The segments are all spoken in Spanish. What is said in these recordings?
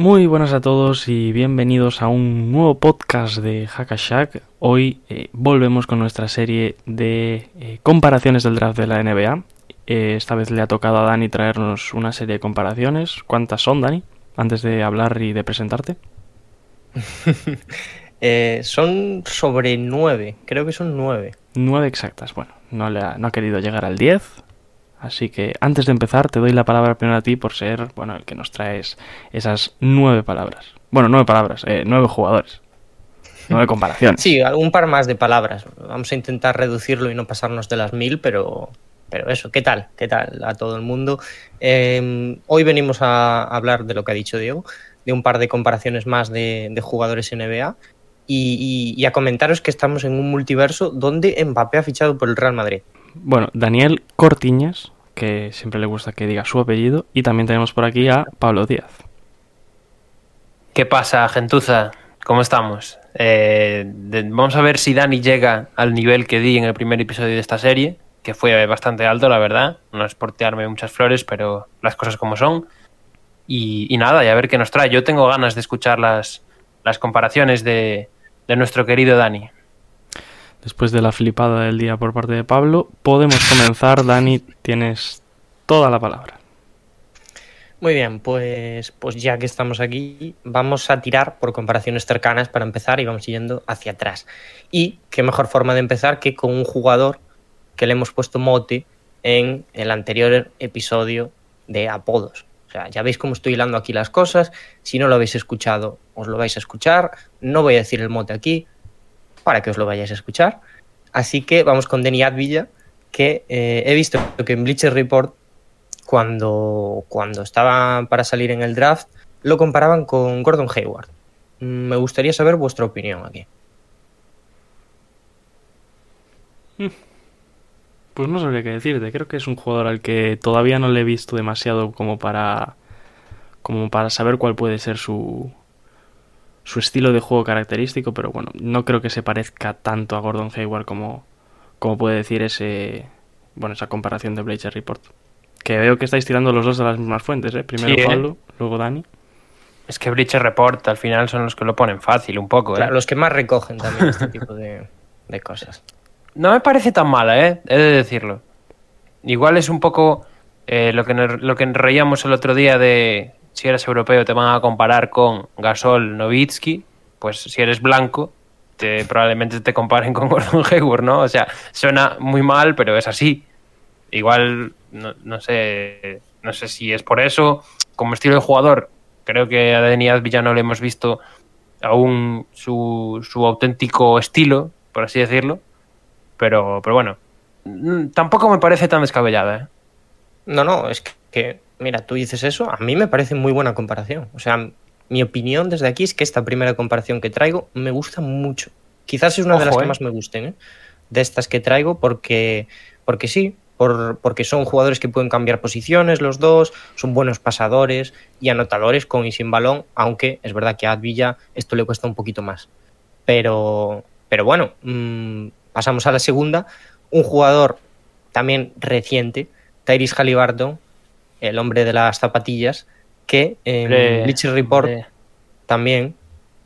Muy buenas a todos y bienvenidos a un nuevo podcast de Hackashack. Hoy eh, volvemos con nuestra serie de eh, comparaciones del draft de la NBA. Eh, esta vez le ha tocado a Dani traernos una serie de comparaciones. ¿Cuántas son, Dani? Antes de hablar y de presentarte. Son sobre nueve, creo que son nueve. Nueve exactas. Bueno, no, le ha, no ha querido llegar al 10. Así que antes de empezar te doy la palabra primero a ti por ser bueno, el que nos traes esas nueve palabras. Bueno, nueve palabras, eh, nueve jugadores. Nueve comparaciones. Sí, algún par más de palabras. Vamos a intentar reducirlo y no pasarnos de las mil, pero, pero eso, ¿qué tal? ¿Qué tal a todo el mundo? Eh, hoy venimos a hablar de lo que ha dicho Diego, de un par de comparaciones más de, de jugadores NBA y, y- y a comentaros que estamos en un multiverso donde Mbappé ha fichado por el Real Madrid. Bueno, Daniel Cortiñas, que siempre le gusta que diga su apellido. Y también tenemos por aquí a Pablo Díaz. ¿Qué pasa, gentuza? ¿Cómo estamos? Eh, vamos a ver si Dani llega al nivel que di en el primer episodio de esta serie, que fue bastante alto, la verdad. No es por tirarme muchas flores, pero las cosas como son. Y, y nada, y a ver qué nos trae. Yo tengo ganas de escuchar las, las comparaciones de, de nuestro querido Dani. Después de la flipada del día por parte de Pablo, podemos comenzar. Dani, tienes toda la palabra. Muy bien, pues, pues ya que estamos aquí, vamos a tirar por comparaciones cercanas para empezar y vamos yendo hacia atrás. Y qué mejor forma de empezar que con un jugador que le hemos puesto mote en el anterior episodio de apodos. O sea, ya veis cómo estoy hilando aquí las cosas. Si no lo habéis escuchado, os lo vais a escuchar. No voy a decir el mote aquí para que os lo vayáis a escuchar. Así que vamos con Denny Advilla, que eh, he visto que en Bleacher Report cuando, cuando estaba para salir en el draft, lo comparaban con Gordon Hayward. Mm, Me gustaría saber vuestra opinión aquí. Pues no sabría qué decirte. Creo que es un jugador al que todavía no le he visto demasiado como para. como para saber cuál puede ser su. Su estilo de juego característico, pero bueno, no creo que se parezca tanto a Gordon Hayward como. como puede decir ese. bueno, esa comparación de Bleacher Report. Que veo que estáis tirando los dos de las mismas fuentes, ¿eh? Primero Sí, ¿eh? Luego Dani. Es que Bleacher Report al final son los que lo ponen fácil un poco. ¿eh? Claro, los que más recogen también este tipo de, de cosas. No me parece tan mala, ¿eh? He de decirlo. Igual es un poco eh, lo, que nos, lo que reíamos el otro día de si eres europeo te van a comparar con Gasol Novitsky. Pues si eres blanco, te, probablemente te comparen con Gordon Hayward, ¿no? O sea, suena muy mal, pero es así. Igual, no, no sé, no sé si es por eso. Como estilo de jugador, creo que a Dani Advilla no le hemos visto aún su, su auténtico estilo, por así decirlo. Pero, pero bueno, mm, tampoco me parece tan descabellada. ¿eh? No, no, es que, mira, tú dices eso, a mí me parece muy buena comparación. O sea, mi opinión desde aquí es que esta primera comparación que traigo me gusta mucho. Quizás es una de las que eh. más me gusten, ¿eh? de estas que traigo, porque, porque sí, por, porque son jugadores que pueden cambiar posiciones los dos, son buenos pasadores y anotadores con y sin balón, aunque es verdad que a Advilla esto le cuesta un poquito más. Pero, pero bueno, mm, pasamos a la segunda. Un jugador también reciente, Tyrese Halliburton, el hombre de las zapatillas, que en Hombre, Bleacher Report también,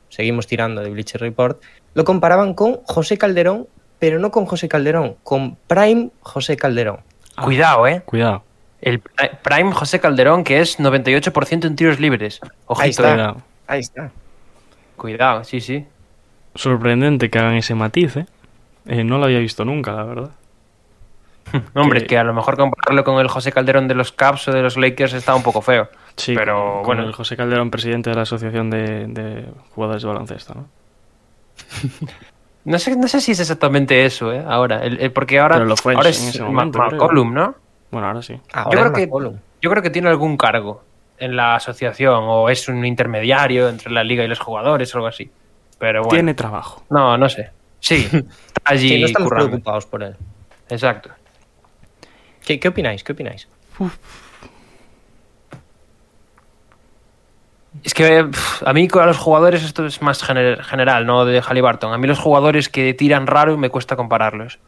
seguimos tirando de Bleacher Report, lo comparaban con José Calderón, pero no con José Calderón, con Prime José Calderón. Cuidado, ¿eh? Cuidado. El Pri- Prime José Calderón, que es 98% en tiros libres. Ojito, Ahí está. eh. Cuidado. Ahí está. Cuidado, sí, sí. Sorprendente que hagan ese matiz, ¿eh? Eh, no lo había visto nunca, la verdad. Hombre, Que- es que a lo mejor compararlo con el José Calderón de los Caps o de los Lakers está un poco feo. Sí, Pero, con- con bueno. el José Calderón, presidente de la Asociación de, de Jugadores de Baloncesto, ¿no? No sé, no sé si es exactamente eso, ¿eh? Ahora, el- el- porque ahora, Pero lo fue ahora en es ese momento. McCollum, ¿no? Bueno, ahora sí. Ahora Yo creo es que-. Yo creo que tiene algún cargo. en la asociación o es un intermediario entre la liga y los jugadores o algo así. Pero bueno. Tiene trabajo. No, no sé. Sí, está allí Sí, no estamos currando. preocupados por él. Exacto. ¿Qué, qué opináis? ¿Qué opináis? Es que a mí con los jugadores esto es más gener- general, no de Halliburton. A mí los jugadores que tiran raro me cuesta compararlos.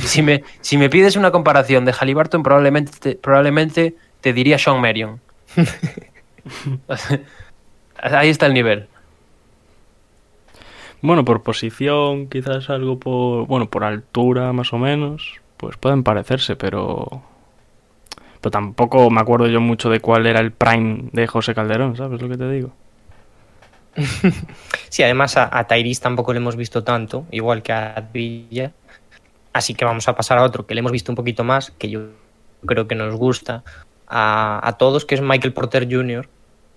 si, me, si me pides una comparación de Halliburton, probablemente te, probablemente te diría Sean Marion. Ahí está el nivel. Bueno, por posición, quizás algo por. Bueno, por altura, más o menos. Pues pueden parecerse, pero. Pero tampoco me acuerdo yo mucho de cuál era el prime de José Calderón, ¿sabes lo que te digo? Sí, además a, a Tyrese tampoco le hemos visto tanto, igual que a Villa. Así que vamos a pasar a otro que le hemos visto un poquito más, que yo creo que nos gusta a, a todos, que es Michael Porter Jr.,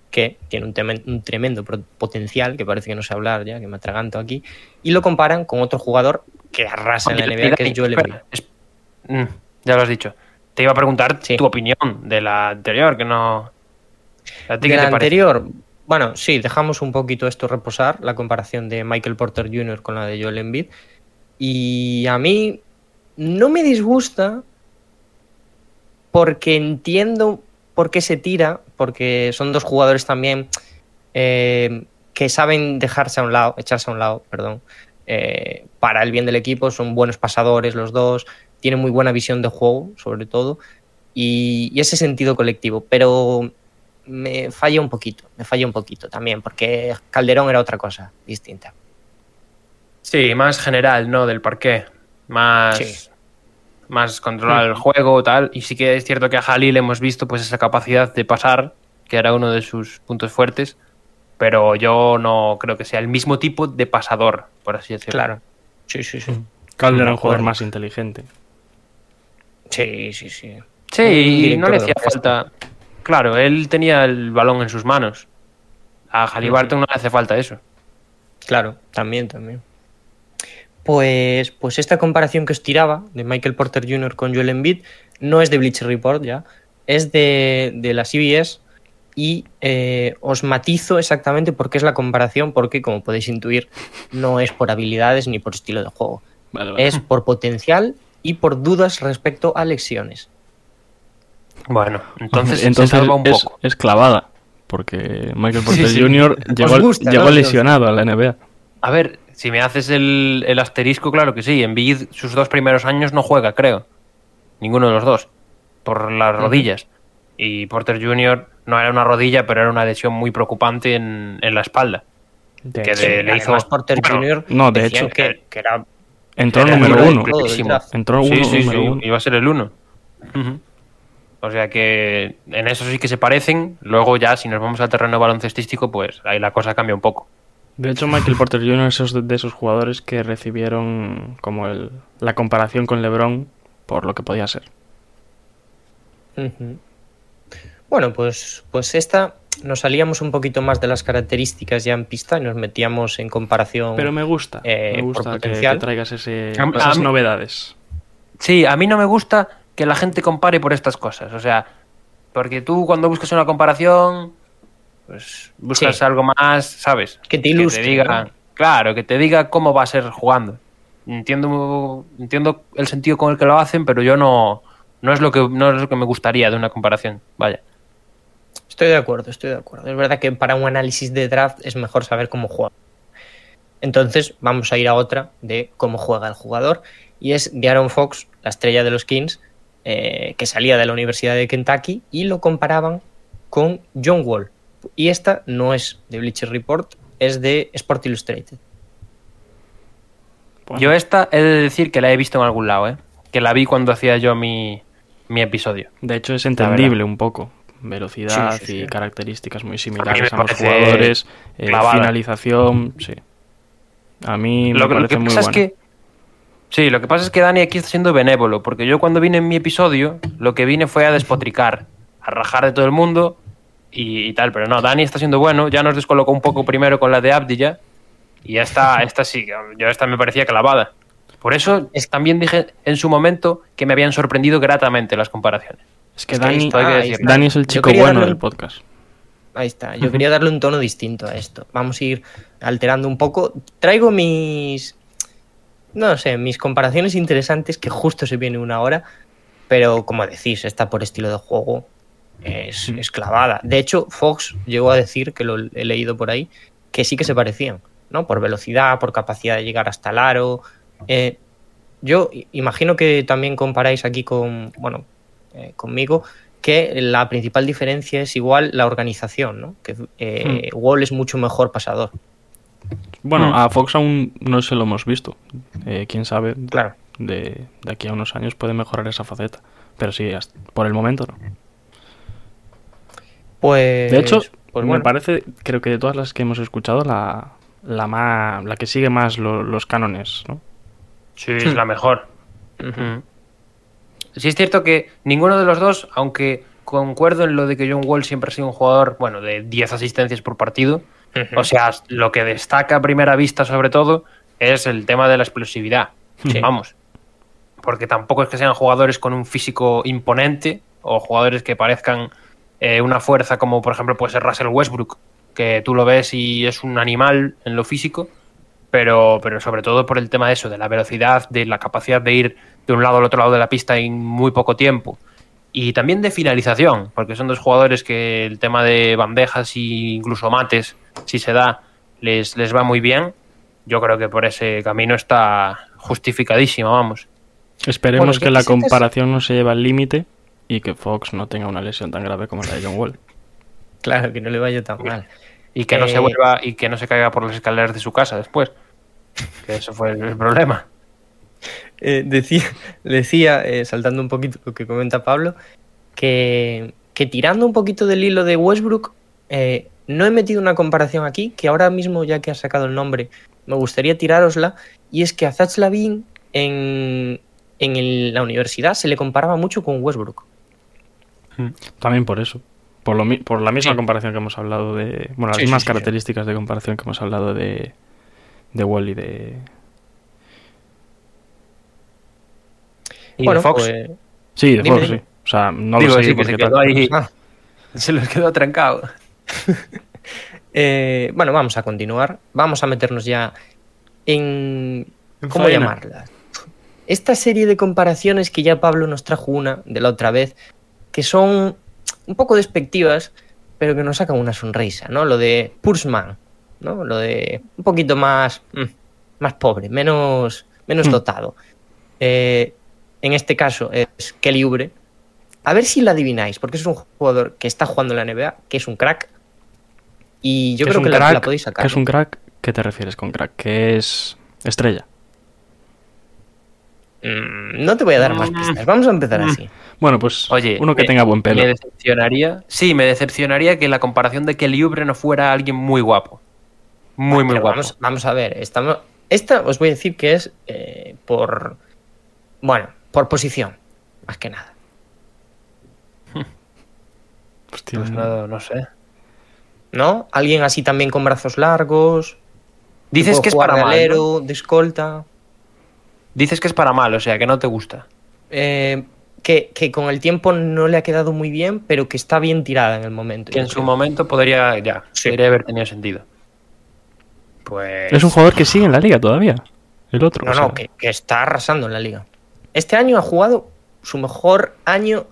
que tiene un, temen- un tremendo potencial, que parece que no sé hablar ya, que me atraganto aquí, y lo comparan con otro jugador que arrasa en la NBA, que es Joel Embiid. Mm, ya lo has dicho. Te iba a preguntar Sí. tu opinión de la anterior, que no. ¿A ti De qué la te anterior, bueno, sí, dejamos un poquito esto reposar, la comparación de Michael Porter Jr. con la de Joel Embiid. Y a mí no me disgusta porque entiendo por qué se tira, porque son dos jugadores también eh, que saben dejarse a un lado, echarse a un lado, perdón, eh, para el bien del equipo, son buenos pasadores los dos, tienen muy buena visión de juego, sobre todo, y, y ese sentido colectivo, pero me falla un poquito, me falla un poquito también, porque Calderón era otra cosa distinta. Sí, más general, ¿no? Del parqué. Más. Sí. Más controlar el juego, tal. Y sí que es cierto que a Jalil hemos visto pues esa capacidad de pasar, que era uno de sus puntos fuertes. Pero yo no creo que sea el mismo tipo de pasador, por así decirlo. Claro. Sí, sí, sí. Calderón De un jugador más inteligente. Sí, sí, sí. Sí, y no le hacía falta. Claro, él tenía el balón en sus manos. A Halliburton no le hace falta eso. Claro, también, también. Pues, pues esta comparación que os tiraba de Michael Porter Jr. con Joel Embiid no es de Bleacher Report ya, es de, de la CBS y eh, os matizo exactamente por qué es la comparación, porque como podéis intuir no es por habilidades ni por estilo de juego, Vale, vale. es por potencial y por dudas respecto a lesiones. Bueno, entonces, Entonces se salva un es, poco. es clavada. Porque Michael Porter sí. Jr. llegó, Os gusta, llegó ¿no? lesionado a la NBA. A ver, si me haces el, el asterisco, claro que sí. En Bid sus dos primeros años no juega, creo. Ninguno de los dos. Por las rodillas. Y Porter Jr. no era una rodilla, pero era una lesión muy preocupante en, en la espalda. De Que hecho, de- le Además, hizo- Porter bueno, Jr. no, de hecho, que, que era entró Era número el uno. Entró Sí, uno, sí, número sí, uno. iba a ser el uno. O sea que en eso sí que se parecen. Luego ya, si nos vamos al terreno baloncestístico, pues ahí la cosa cambia un poco. De hecho, Michael Porter Jr. es esos- de esos jugadores que recibieron como el, la comparación con LeBron por lo que podía ser. Bueno, pues, pues esta nos salíamos un poquito más de las características ya en pista y nos metíamos en comparación. Pero me gusta, Eh, me gusta que, potencial. que traigas ese, A- esas mí- novedades. Sí, a mí no me gusta que la gente compare por estas cosas. O sea, porque tú cuando buscas una comparación, pues buscas Sí. algo más, ¿sabes? Que te ilustre, diga, ¿no? claro, que te diga cómo va a ser jugando. Entiendo, entiendo el sentido con el que lo hacen, pero yo no, no es lo que no es lo que me gustaría de una comparación. Vaya. Estoy de acuerdo, estoy de acuerdo. Es verdad que para un análisis de draft es mejor saber cómo juega. Entonces, vamos a ir a otra de cómo juega el jugador. Y es de Aaron Fox, la estrella de los Kings, eh, que salía de la Universidad de Kentucky y lo comparaban con John Wall. Y esta no es de Bleacher Report, es de Sport Illustrated. Bueno, Yo esta he de decir que la he visto en algún lado, ¿eh? Que la vi cuando hacía yo mi, mi episodio. de hecho, es entendible un poco. Velocidad Sí, sí, sí. y características muy me similares a ambos parece jugadores. eh, finalización, sí. A mí me Lo, que- lo parece que muy pasa es bueno. que. Sí, lo que pasa es que Dani aquí está siendo benévolo, porque yo cuando vine en mi episodio, lo que vine fue a despotricar, a rajar de todo el mundo y, y tal, pero no, Dani está siendo bueno, ya nos descolocó un poco primero con la de Abdilla, y ya está, esta sí, yo esta me parecía clavada. Por eso Es- también dije en su momento que me habían sorprendido gratamente las comparaciones. Es que Es que ahí Dani, está. Dani es el chico bueno darle del podcast. ahí está. Yo quería darle un tono distinto a esto. Vamos a ir alterando un poco. Traigo mis, no sé, mis comparaciones interesantes que justo se viene una hora, pero como decís, está por estilo de juego es, es clavada. De hecho, Fox llegó a decir, que lo he leído por ahí, que sí que se parecían, ¿no? Por velocidad, por capacidad de llegar hasta el aro. Eh, yo imagino que también comparáis aquí con, bueno, eh, conmigo, que la principal diferencia es igual la organización, ¿no? Que eh, Wall es mucho mejor pasador. Bueno, Mm. a Fox aún no se lo hemos visto. Eh, Quién sabe, Claro. de, de aquí a unos años puede mejorar esa faceta. Pero sí, hasta- por el momento no. Pues, De hecho, pues me bueno, parece, creo que de todas las que hemos escuchado, la, la, más, la que sigue más lo- los cánones, ¿no? Sí, es la mejor. Ujú. Sí es cierto que ninguno de los dos, aunque concuerdo en lo de que John Wall siempre ha sido un jugador, bueno, de 10 asistencias por partido, o sea, lo que destaca a primera vista sobre todo es el tema de la explosividad. Sí. Vamos. Porque tampoco es que sean jugadores con un físico imponente o jugadores que parezcan eh, una fuerza como por ejemplo puede ser Russell Westbrook, que tú lo ves y es un animal en lo físico, pero, pero sobre todo por el tema de eso, de la velocidad, de la capacidad de ir de un lado al otro lado de la pista en muy poco tiempo. Y también de finalización, porque son dos jugadores que el tema de bandejas e incluso mates, si se da, les, les va muy bien. Yo creo que por ese camino está justificadísimo, vamos. Esperemos Bueno, que ¿qué la comparación no se lleve al límite y que Fox no tenga una lesión tan grave como la de John Wall. claro, que no le vaya tan mal. Y que no se Eh, vuelva y que no se caiga por las escaleras de su casa después. Que eso fue el problema. Eh, decía, decía eh, saltando un poquito lo que comenta Pablo, que, que tirando un poquito del hilo de Westbrook, eh, no he metido una comparación aquí, que ahora mismo, ya que has sacado el nombre, me gustaría tirárosla, y es que a Zach Lavin en, en el- la universidad se le comparaba mucho con Westbrook. También por eso. Por, lo, mi- por la misma Sí. comparación que hemos hablado de. Bueno, las Sí, mismas sí, sí. características de comparación que hemos hablado de. De Wall y de. Y bueno, de Fox pues- Sí, de Dime, Fox, dime. sí. O sea, no Digo, lo sé porque se tal- quedó ahí. Ah. Se los quedó trancado. Eh, bueno, vamos a continuar. Vamos a meternos ya en. En ¿Cómo faena. llamarla? Esta serie de comparaciones que ya Pablo nos trajo una de la otra vez, que son un poco despectivas, pero que nos sacan una sonrisa, ¿no? Lo de Pursman, ¿no? Lo de un poquito más, mm, más pobre, menos, menos Hmm. dotado. Eh, en este caso es Kelly Oubre. A ver si la adivináis, porque es un jugador que está jugando en la NBA, que es un crack. Y yo ¿Qué es creo que la, crack? la podéis sacar. ¿Qué es un crack? ¿Qué te refieres con crack? ¿Qué es estrella? Mm, no te voy a dar más pistas. Vamos a empezar así. Bueno, pues Oye, uno que me- tenga buen pelo. Me decepcionaría. Sí, me decepcionaría que la comparación de Kelly Oubre no fuera alguien muy guapo. Muy, muy Pero guapo. Vamos, vamos a ver. Estamos, esta os voy a decir que es eh, por. Bueno, por posición. Más que nada. Hostia, Pues no, no sé. ¿No? Alguien así también con brazos largos. Dices que es para mal. de escolta. Dices que es para mal, o sea, que no te gusta. eh, que, que con el tiempo no le ha quedado muy bien, pero que está bien tirada en el momento. Que en su momento podría, ya, Sí. podría haber tenido sentido. Pues. Es un jugador que sigue en la liga todavía. El otro. No, o sea, no, que, que está arrasando en la liga. Este año ha jugado su mejor año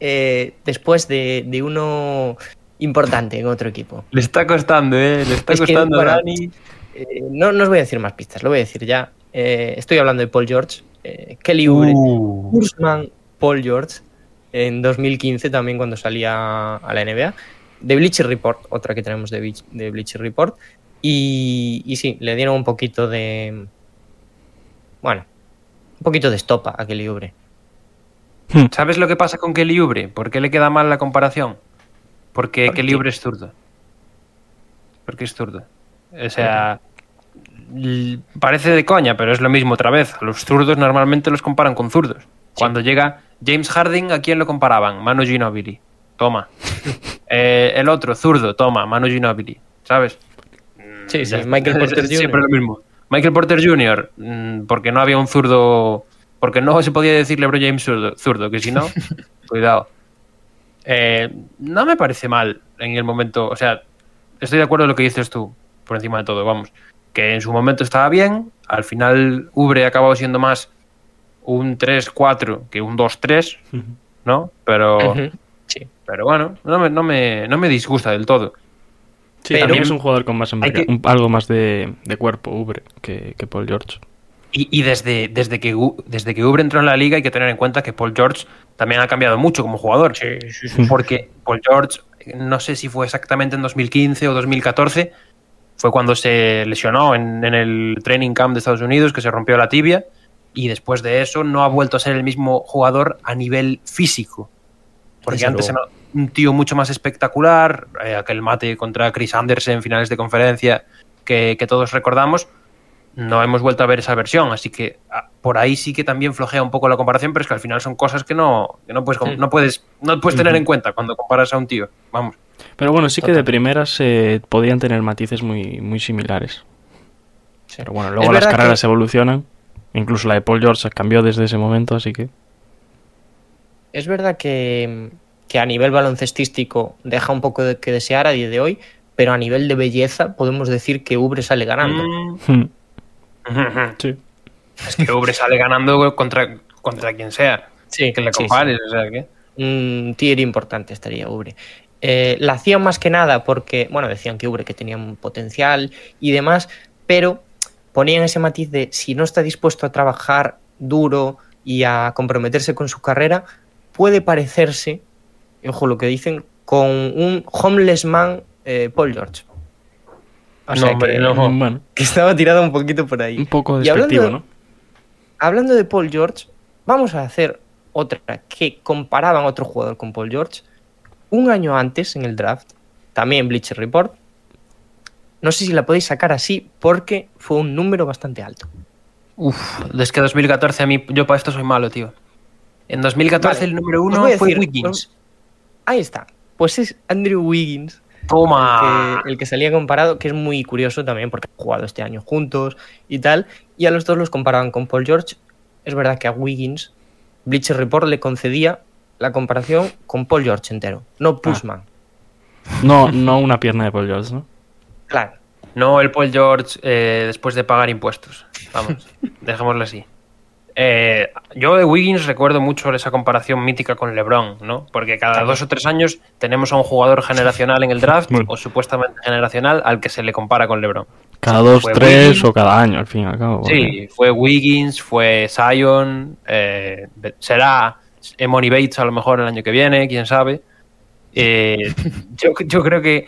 eh, después de, de uno importante en otro equipo. Le está costando, ¿eh? Le está Es que, costando bueno, a Dani. eh, no, no os voy a decir más pistas, lo voy a decir ya. Eh, estoy hablando de Paul George, eh, Kelly Oubre, Uh. Kurzman, Paul George, en 2015 también cuando salía a la NBA. De Bleacher Report, otra que tenemos de, Bleach- de Bleacher Report. Y, y sí, le dieron un poquito de... Bueno, un poquito de estopa a Kelly Oubre. ¿Sabes lo que pasa con Kelly Oubre? ¿Por qué le queda mal la comparación? Porque ¿Por Kelly? Oubre es zurdo. Porque es zurdo. O sea, parece de coña, pero es lo mismo otra vez. Los zurdos normalmente los comparan con zurdos. Cuando llega James Harden, ¿a quién lo comparaban? Manu Ginobili. Toma. Eh, el otro, zurdo, toma, Manu Ginobili. ¿Sabes? Sí, sí, Michael Porter es Siempre Jr. lo mismo. Michael Porter Jr., mm, porque no había un zurdo. Porque no se podía decir LeBron James zurdo, zurdo, que si no, cuidado. Eh, no me parece mal en el momento. O sea, estoy de acuerdo en lo que dices tú, por encima de todo, vamos. Que en su momento estaba bien. Al final, Ubre ha acabado siendo más un 3-4 que un 2-3, ¿no? Pero, Sí. pero bueno, no me, no, me, no me disgusta del todo. Sí, Pero- también es un jugador con más que- un- algo más de, de cuerpo, Ubre, que, que Paul George. Y, y desde, desde, que, desde que Ubre entró en la liga hay que tener en cuenta que Paul George también ha cambiado mucho como jugador. Porque Paul George, no sé si fue exactamente en 2015 o 2014, fue cuando se lesionó en, en el training camp de Estados Unidos, que se rompió la tibia, y después de eso no ha vuelto a ser el mismo jugador a nivel físico. Porque Desde antes luego. era un tío mucho más espectacular, eh, aquel mate contra Chris Anderson en finales de conferencia que, que todos recordamos, no hemos vuelto a ver esa versión, así que ah, por ahí sí que también flojea un poco la comparación, pero es que al final son cosas que no, que no puedes, no puedes, no puedes tener en cuenta cuando comparas a un tío. Vamos. Pero bueno, sí que de primeras eh, podían tener matices muy, muy similares. Pero bueno, luego las carreras que- evolucionan. Incluso la de Paul George cambió desde ese momento, así que... Es verdad que, que a nivel baloncestístico deja un poco de que desear a día de hoy, pero a nivel de belleza podemos decir que Ubre sale ganando. Mm. Sí. Es que Ubre sale ganando contra, contra quien sea. Sí, Que le sí, compares, o sea que. un tier importante estaría Ubre. Eh, la hacían más que nada porque, bueno, decían que Ubre que tenía un potencial y demás, pero ponían ese matiz de si no está dispuesto a trabajar duro y a comprometerse con su carrera, puede parecerse, ojo lo que dicen, con un homeless man eh, Paul George. O No, sea hombre, que, no. Que estaba tirado un poquito por ahí. un poco Y hablando despectivo, de- ¿no? Hablando de Paul George, vamos a hacer otra que comparaban a otro jugador con Paul George. Un año antes en el draft, también Bleacher Report. No sé si la podéis sacar así porque fue un número bastante alto. Uf, es que 2014 a mí, yo para esto soy malo, tío. En 2014 Vale, el número uno fue decir- Wiggins. Ahí está. Pues es Andrew Wiggins, Toma. el que, el que salía comparado, que es muy curioso también porque han jugado este año juntos y tal. Y a los dos los comparaban con Paul George. Es verdad que a Wiggins, Bleacher Report le concedía la comparación con Paul George entero, no Pushman. No, no una pierna de Paul George, ¿no? Claro. No el Paul George eh, después de pagar impuestos. Vamos, dejémoslo así. Eh, yo de Wiggins recuerdo mucho esa comparación mítica con LeBron, ¿no? Porque cada dos o tres años tenemos a un jugador generacional en el draft, Bueno. o supuestamente generacional, al que se le compara con LeBron. Cada dos, Fue tres Wiggins. o cada año, al fin y al cabo. porque- Sí, fue Wiggins, fue Zion, eh, será Emoni Bates a lo mejor el año que viene, quién sabe. Eh, yo, yo creo que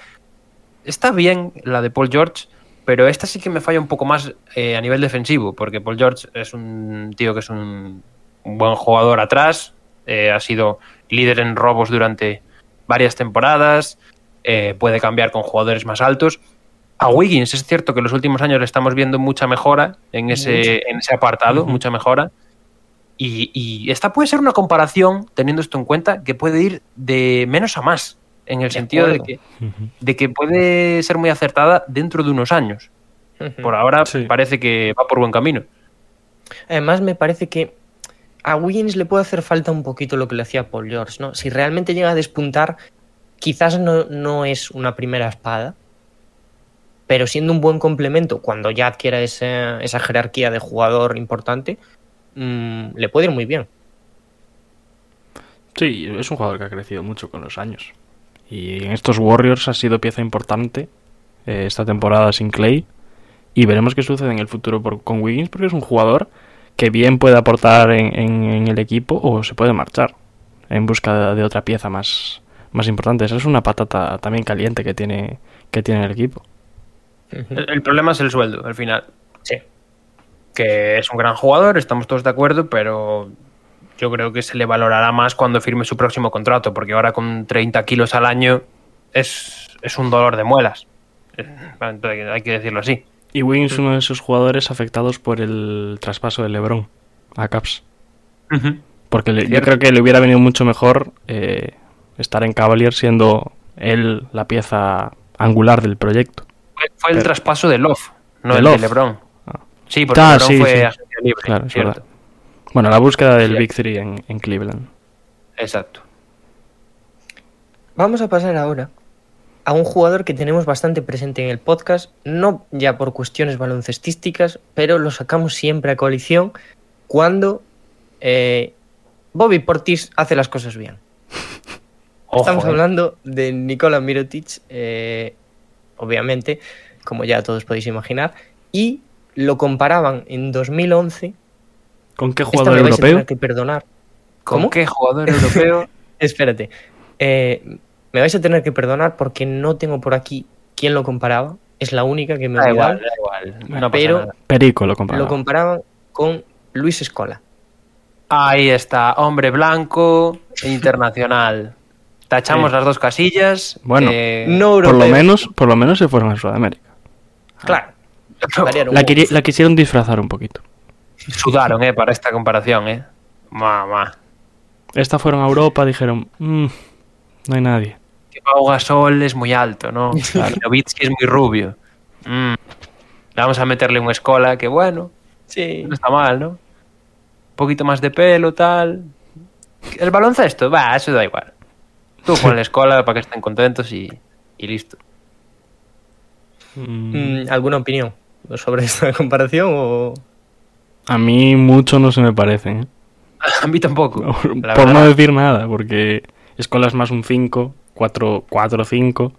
está bien la de Paul George, pero esta sí que me falla un poco más eh, a nivel defensivo, porque Paul George es un tío que es un, un buen jugador atrás, eh, ha sido líder en robos durante varias temporadas, puede cambiar con jugadores más altos. A Wiggins es cierto que en los últimos años le estamos viendo mucha mejora en ese, en ese apartado, mucha mejora. Y, y esta puede ser una comparación, teniendo esto en cuenta, que puede ir de menos a más, en el De sentido de que, de que puede ser muy acertada dentro de unos años. Por ahora Sí. parece que va por buen camino. Además, me parece que a Wiggins le puede hacer falta un poquito lo que le hacía Paul George, ¿no? Si realmente llega a despuntar, quizás no, no es una primera espada, pero siendo un buen complemento, cuando ya adquiera ese- esa jerarquía de jugador importante, mm, le puede ir muy bien. Sí, es un jugador que ha crecido mucho con los años. Y en estos Warriors ha sido pieza importante eh, esta temporada sin Clay. Y veremos qué sucede en el futuro por- con Wiggins, porque es un jugador que bien puede aportar en, en- en el equipo o se puede marchar en busca de, de otra pieza más, más importante. Esa es una patata también caliente que tiene, que tiene el equipo. El, el problema es el sueldo, al final. Sí. Que es un gran jugador, estamos todos de acuerdo, pero yo creo que se le valorará más cuando firme su próximo contrato, porque ahora con 30 kilos al año es, es un dolor de muelas. Eh, entonces Hay que decirlo así. Y Wiggins es uno de esos jugadores afectados por el traspaso de LeBron a Caps. Porque le- yo creo que le hubiera venido mucho mejor eh, estar en Cavaliers siendo él la pieza angular del proyecto. Fue, fue el Pero- traspaso de Love, no ¿De el Love? de LeBron. Sí, porque Ah, LeBron sí, fue sí. agencia libre, Claro, es cierto. verdad. Bueno, la búsqueda del Sí. Big Three en, en Cleveland. Exacto. Vamos a pasar ahora a un jugador que tenemos bastante presente en el podcast, no ya por cuestiones baloncestísticas, pero lo sacamos siempre a coalición cuando eh, Bobby Portis hace las cosas bien. Ojo, Estamos eh. hablando de Nikola Mirotic, eh, obviamente, como ya todos podéis imaginar, y lo comparaban en 2011. ¿Con qué Esta jugador me vais a europeo? tener que perdonar. ¿Con ¿Cómo? qué jugador europeo? Espérate. Eh, me vais a tener que perdonar porque no tengo por aquí quién lo comparaba. Es la única que me da igual, da igual. No Pero- nada. Perico lo comparaba. Lo comparaban con Luis Escola. Ahí está, hombre blanco e internacional. Tachamos Sí. las dos casillas. Bueno, eh, No por lo europeo. menos, por lo menos se fueron a Sudamérica. Claro. La, la quisieron disfrazar un poquito. sudaron, eh, para esta comparación, eh. Mamá. Esta fueron a Europa, dijeron, "Mm, no hay nadie. Que Pau Gasol es muy alto, ¿no? Novitsky es muy rubio. Mm. Le Vamos a meterle un escola que, bueno, Sí. no está mal, ¿no? Un poquito más de pelo, tal. El baloncesto, va, eso da igual. Tú ponle escola para que estén contentos y, y listo. Mm, ¿Alguna opinión sobre esta comparación? O... A mí mucho no se me parecen. ¿eh? A mí tampoco. Por no decir nada, porque Escola es más un 5, 4, 4 5.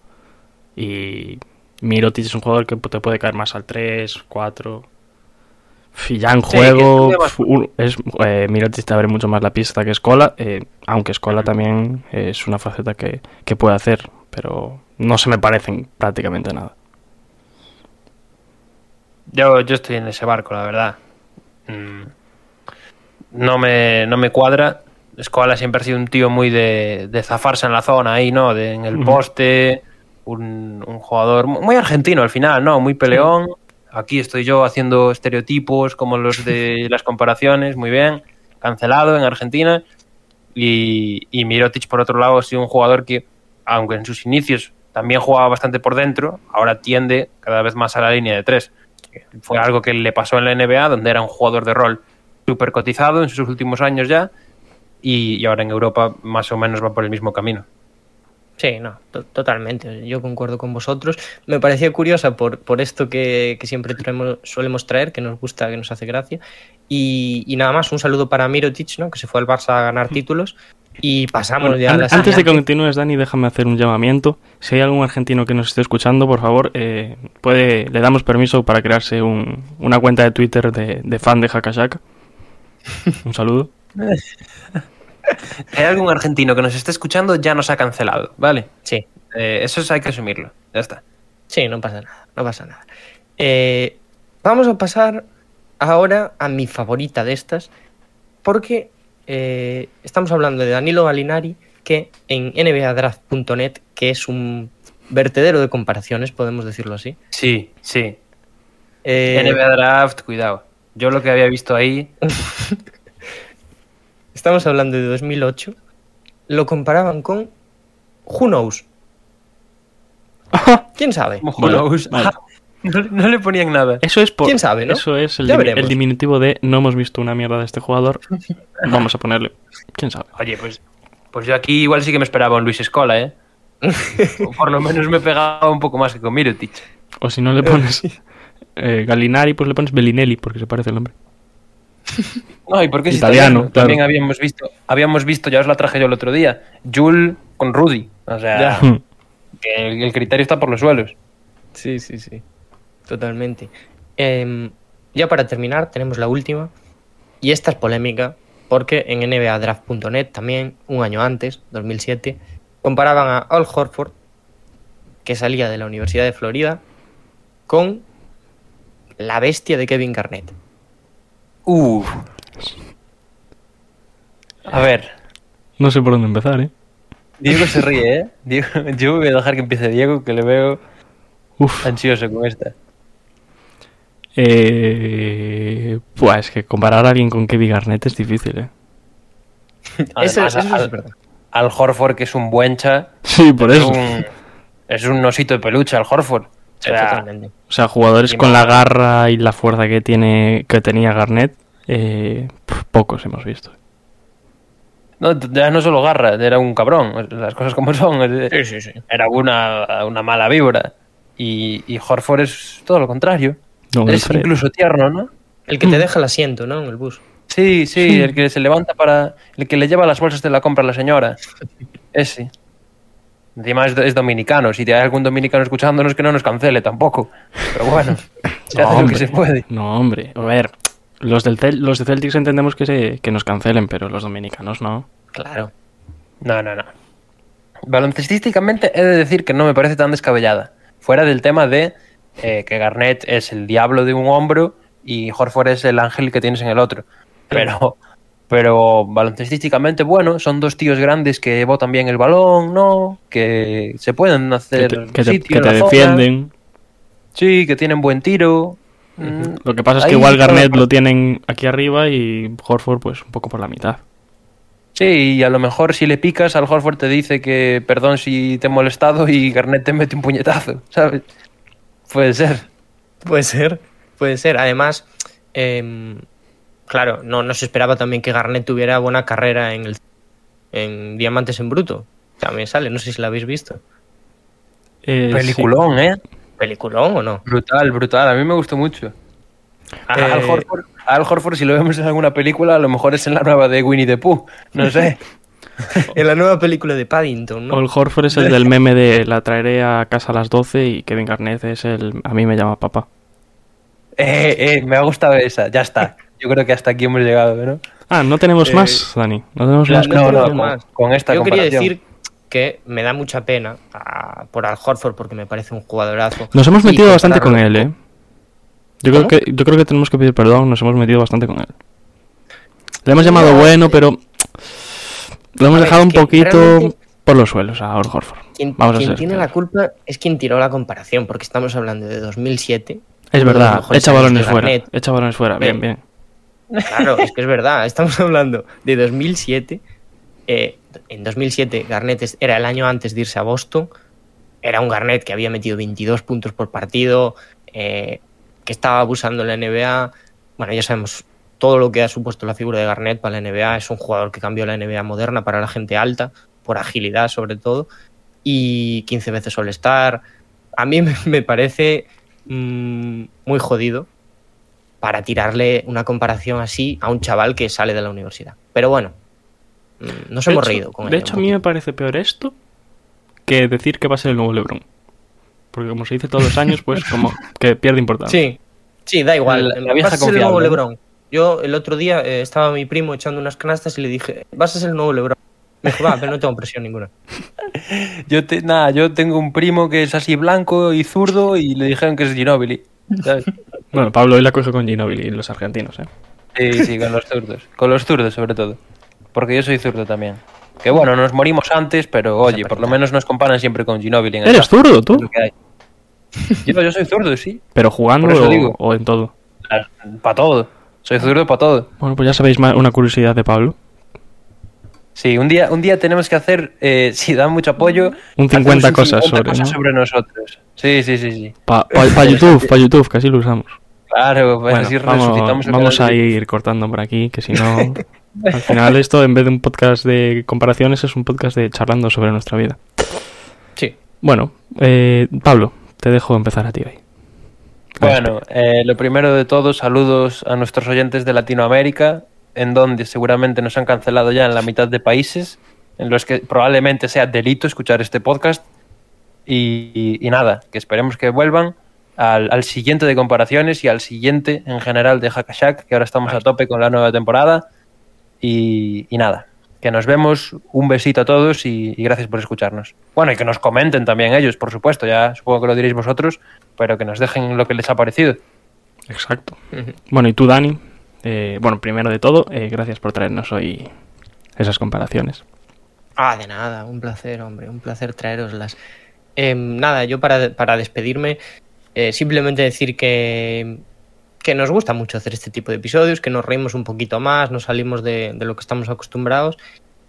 Y Mirotic es un jugador que te puede caer más al 3, 4. Y ya en Sí, juego, es, eh, Mirotic te abre mucho más la pista que Escola, eh, aunque Escola también es una faceta que, que puede hacer, pero no se me parecen prácticamente nada. Yo, yo estoy en ese barco, la verdad. Mm. No me, no me cuadra. Escola siempre ha sido un tío muy de, de zafarse en la zona ahí, ¿no? De- en el poste. Un, un jugador mu- muy argentino al final, ¿no? Muy peleón. Aquí estoy yo haciendo estereotipos como los de las comparaciones, muy bien. Cancelado en Argentina. Y, y Mirotic, por otro lado, ha sido un jugador que, aunque en sus inicios también jugaba bastante por dentro, ahora tiende cada vez más a la línea de tres. Fue algo que le pasó en la NBA, donde era un jugador de rol súper cotizado en sus últimos años ya, y, y ahora en Europa más o menos va por el mismo camino. Sí, no, to- totalmente. Yo concuerdo con vosotros. Me parecía curiosa por, por esto que, que siempre traemos, solemos traer, que nos gusta, que nos hace gracia. Y, y nada más, un saludo para Mirotic, ¿no? que se fue al Barça a ganar títulos. Y pasamos Bueno, ya a la antes de que siguiente. continúes, Dani, déjame hacer un llamamiento. Si hay algún argentino que nos esté escuchando, por favor, eh, puede, le damos permiso para crearse un- una cuenta de Twitter de, de fan de Hakashaka. Un saludo. Hay algún argentino que nos esté escuchando, ya nos ha cancelado, ¿vale? Sí, Eh, eso es- hay que asumirlo, ya está. sí, no pasa nada, no pasa nada. Eh, vamos a pasar ahora a mi favorita de estas, porque eh, estamos hablando de Danilo Galinari, que en nbadraft.net, que es un vertedero de comparaciones, podemos decirlo así. Sí, sí. NBA Draft, cuidado. Yo lo que había visto ahí, Estamos hablando de 2008. Lo comparaban con Who Knows. ¿Quién sabe? Who Vale, knows? vale. no, no le ponían nada. Eso es por, ¿Quién sabe, no? Eso es el, Ya dimi- veremos. el diminutivo de no hemos visto una mierda de este jugador. Vamos a ponerle. ¿Quién sabe? Oye, pues, pues yo aquí igual sí que me esperaba un Luis Escola, ¿eh? O por lo menos me pegaba un poco más que con Mirotic. O si no le pones eh, Galinari, pues le pones Bellinelli, porque se parece el nombre. No, ¿y por qué es Italiano, italiano? También claro. habíamos visto, habíamos visto, ya os la traje yo el otro día, Jul con Rudy. O sea, Ya. que el, el criterio está por los suelos. Sí, sí, sí. Totalmente. Em, ya para terminar, tenemos la última. Y esta es polémica, porque en NBADraft.net también, un año antes, 2007, comparaban a Al Horford, que salía de la Universidad de Florida, con la bestia de Kevin Garnett. Uf. A ver, No sé por dónde empezar, ¿eh? Diego se ríe, ¿eh? Diego, yo voy a dejar que empiece Diego, que le veo Uf. ansioso con esta. Eh, pues que comparar a alguien con Kevin Garnett es difícil, ¿eh? Eso, Además, eso sí al, es verdad. al Horford, que es un buen cha, Sí, por es eso. un, es un osito de peluche al Horford. O sea, Totalmente. O sea, jugadores con la garra y la fuerza que tiene que tenía Garnett, eh, pocos hemos visto. No, ya no solo garra, era un cabrón, las cosas como son. Sí, sí, sí. Era una, una mala vibra. Y, y Horford es todo lo contrario. No, es incluso tierno, ¿no? El que te deja el asiento, ¿no? En el bus. Sí, sí, el que se levanta para. El que le lleva las bolsas de la compra a la señora. Ese. Encima es, es dominicano. Si hay algún dominicano escuchándonos, que no nos cancele tampoco. Pero bueno, se No, hace lo que se puede. No, hombre. A ver, los, del Cel- los de Celtics entendemos que, se, que nos cancelen, pero los dominicanos no. Claro. No, no, no. Baloncestísticamente he de decir que no me parece tan descabellada. Fuera del tema de eh, que Garnett es el diablo de un hombro y Horford es el ángel que tienes en el otro. Pero, pero baloncestísticamente, bueno, son dos tíos grandes que botan bien el balón, ¿no? Que se pueden Que hacer te, que te- sitio que en te la zona. defienden. Sí, que tienen buen tiro. Mm, Lo que pasa es que ahí igual Garnett lo tienen aquí arriba y Horford pues un poco por la mitad. Sí, y a lo mejor si le picas, al Horford te dice que perdón si te he molestado y Garnett te mete un puñetazo, ¿sabes? Puede ser. Puede ser, puede ser. Además, em, claro, no, no se esperaba también que Garnett tuviera buena carrera en el en Diamantes en Bruto. También sale, no sé si la habéis visto. Eh, sí. Peliculón, ¿eh? ¿Peliculón o no? Brutal, brutal. A mí me gustó mucho. A Eh, Al, Horford, Al si lo vemos en alguna película, a lo mejor es en la nueva de Winnie the Pooh. No sé. En la nueva película de Paddington, ¿no? Paul Horford es el del meme de la traeré a casa a las 12 y Kevin Garnett es el a mí me llama papá. eh, eh, me ha gustado esa. Ya está. Yo creo que hasta aquí hemos llegado, ¿no? Ah, no tenemos Eh, más, Dani. No tenemos la- más. no, no, con, con esta Yo quería decir que me da mucha pena por Al Horford porque me parece un jugadorazo. Nos hemos metido bastante con él, ¿eh? Yo creo, que, yo creo que tenemos que pedir perdón, nos hemos metido bastante con él. Le hemos llamado bueno, pero lo hemos A ver, dejado un poquito por los suelos a Al Horford. Quien, Vamos a quien ser tiene claros. la culpa es quien tiró la comparación, porque estamos hablando de 2007. Es verdad, echa balones fuera. Echa balones fuera, bien, bien. Claro, es que es verdad. Estamos hablando de 2007. Eh, en 2007, Garnett era el año antes de irse a Boston. Era un Garnett que había metido 22 puntos por partido, eh, que estaba abusando en la NBA. Bueno, ya sabemos todo lo que ha supuesto la figura de Garnett para la NBA. Es un jugador que cambió la NBA moderna para la gente alta, por agilidad sobre todo. Y 15 veces All-Star. A mí me, me parece mm, muy jodido para tirarle una comparación así a un chaval que sale de la universidad. Pero bueno, mm, nos De hemos hecho- reído con De hecho, a mí me parece peor esto que decir que va a ser el nuevo LeBron. Porque como se dice todos los años, pues como que pierde importancia. Sí, sí, da igual. La- la vieja vas a ser el nuevo. LeBron. Yo el otro día eh, estaba mi primo echando unas canastas y le dije, vas a ser el nuevo LeBron. Me dijo, va, pero no tengo presión ninguna. Yo, te, nada, yo tengo un primo que es así blanco y zurdo y le dijeron que es Ginobili. ¿Sabes? Bueno, Pablo hoy la coge con Ginobili y los argentinos, ¿eh? Sí, sí, con los zurdos. Con los zurdos, sobre todo. Porque yo soy zurdo también. Que bueno, nos morimos antes, pero oye, por lo menos nos comparan siempre con Ginobili. en el ¿Eres zurdo tú? Es lo que hay. Yo, yo soy zurdo, sí. ¿Pero jugando o, digo. o en todo? Para todo. Soy zurdo para todo. Bueno, pues ya sabéis una curiosidad de Pablo. Sí, un día, un día tenemos que hacer, eh, si dan mucho apoyo, Un 50 hacemos un cosas 50 sobre, cosas ¿no? sobre nosotros. Sí, sí, sí, sí. Para YouTube, para YouTube, así lo usamos. Claro, pues Bueno, así vamos, resucitamos el vamos a ir cortando por aquí, que si no... Al final esto, en vez de un podcast de comparaciones, es un podcast de charlando sobre nuestra vida. Sí. Bueno, eh, Pablo, te dejo empezar a ti hoy. Bueno, eh, lo primero de todo, saludos a nuestros oyentes de Latinoamérica, en donde seguramente nos han cancelado ya en la mitad de países, en los que probablemente sea delito escuchar este podcast. Y, y- y nada, que esperemos que vuelvan al, al siguiente de comparaciones y al siguiente en general de Hackashack, que ahora estamos a tope con la nueva temporada. Y, y nada, que nos vemos, un besito a todos y, y gracias por escucharnos. Bueno, y que nos comenten también ellos, por supuesto, ya supongo que lo diréis vosotros, pero que nos dejen lo que les ha parecido. Exacto. Bueno, y tú, Dani, eh, bueno, primero de todo, eh, gracias por traernos hoy esas comparaciones. Ah, de nada, un placer, hombre, un placer traeroslas. Em, nada, yo para, para despedirme, eh, simplemente decir que, que nos gusta mucho hacer este tipo de episodios, que nos reímos un poquito más, nos salimos de, de lo que estamos acostumbrados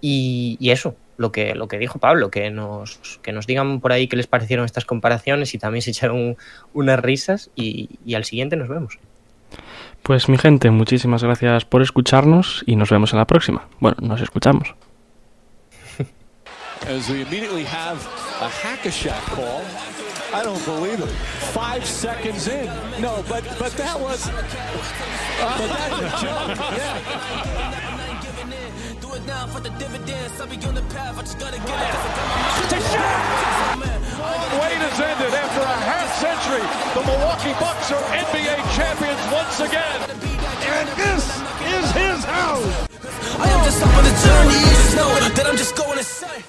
y, eso, lo que, lo que dijo Pablo, que nos, que nos digan por ahí qué les parecieron estas comparaciones y también se echaron unas risas y al siguiente nos vemos. Pues mi gente, muchísimas gracias por escucharnos y nos vemos en la próxima. Bueno, nos escuchamos. as we immediately have a hack-a-shack call. I don't believe it. Five seconds in. No, but but that was. but that's a joke. Yeah. Do it now for the dividends. I'll be on the path. I just gotta get it. Oh, Wait has ended after a half century. The Milwaukee Bucks are NBA champions once again. And this is his house. I am just up on the journey. You just know that I'm just going to say.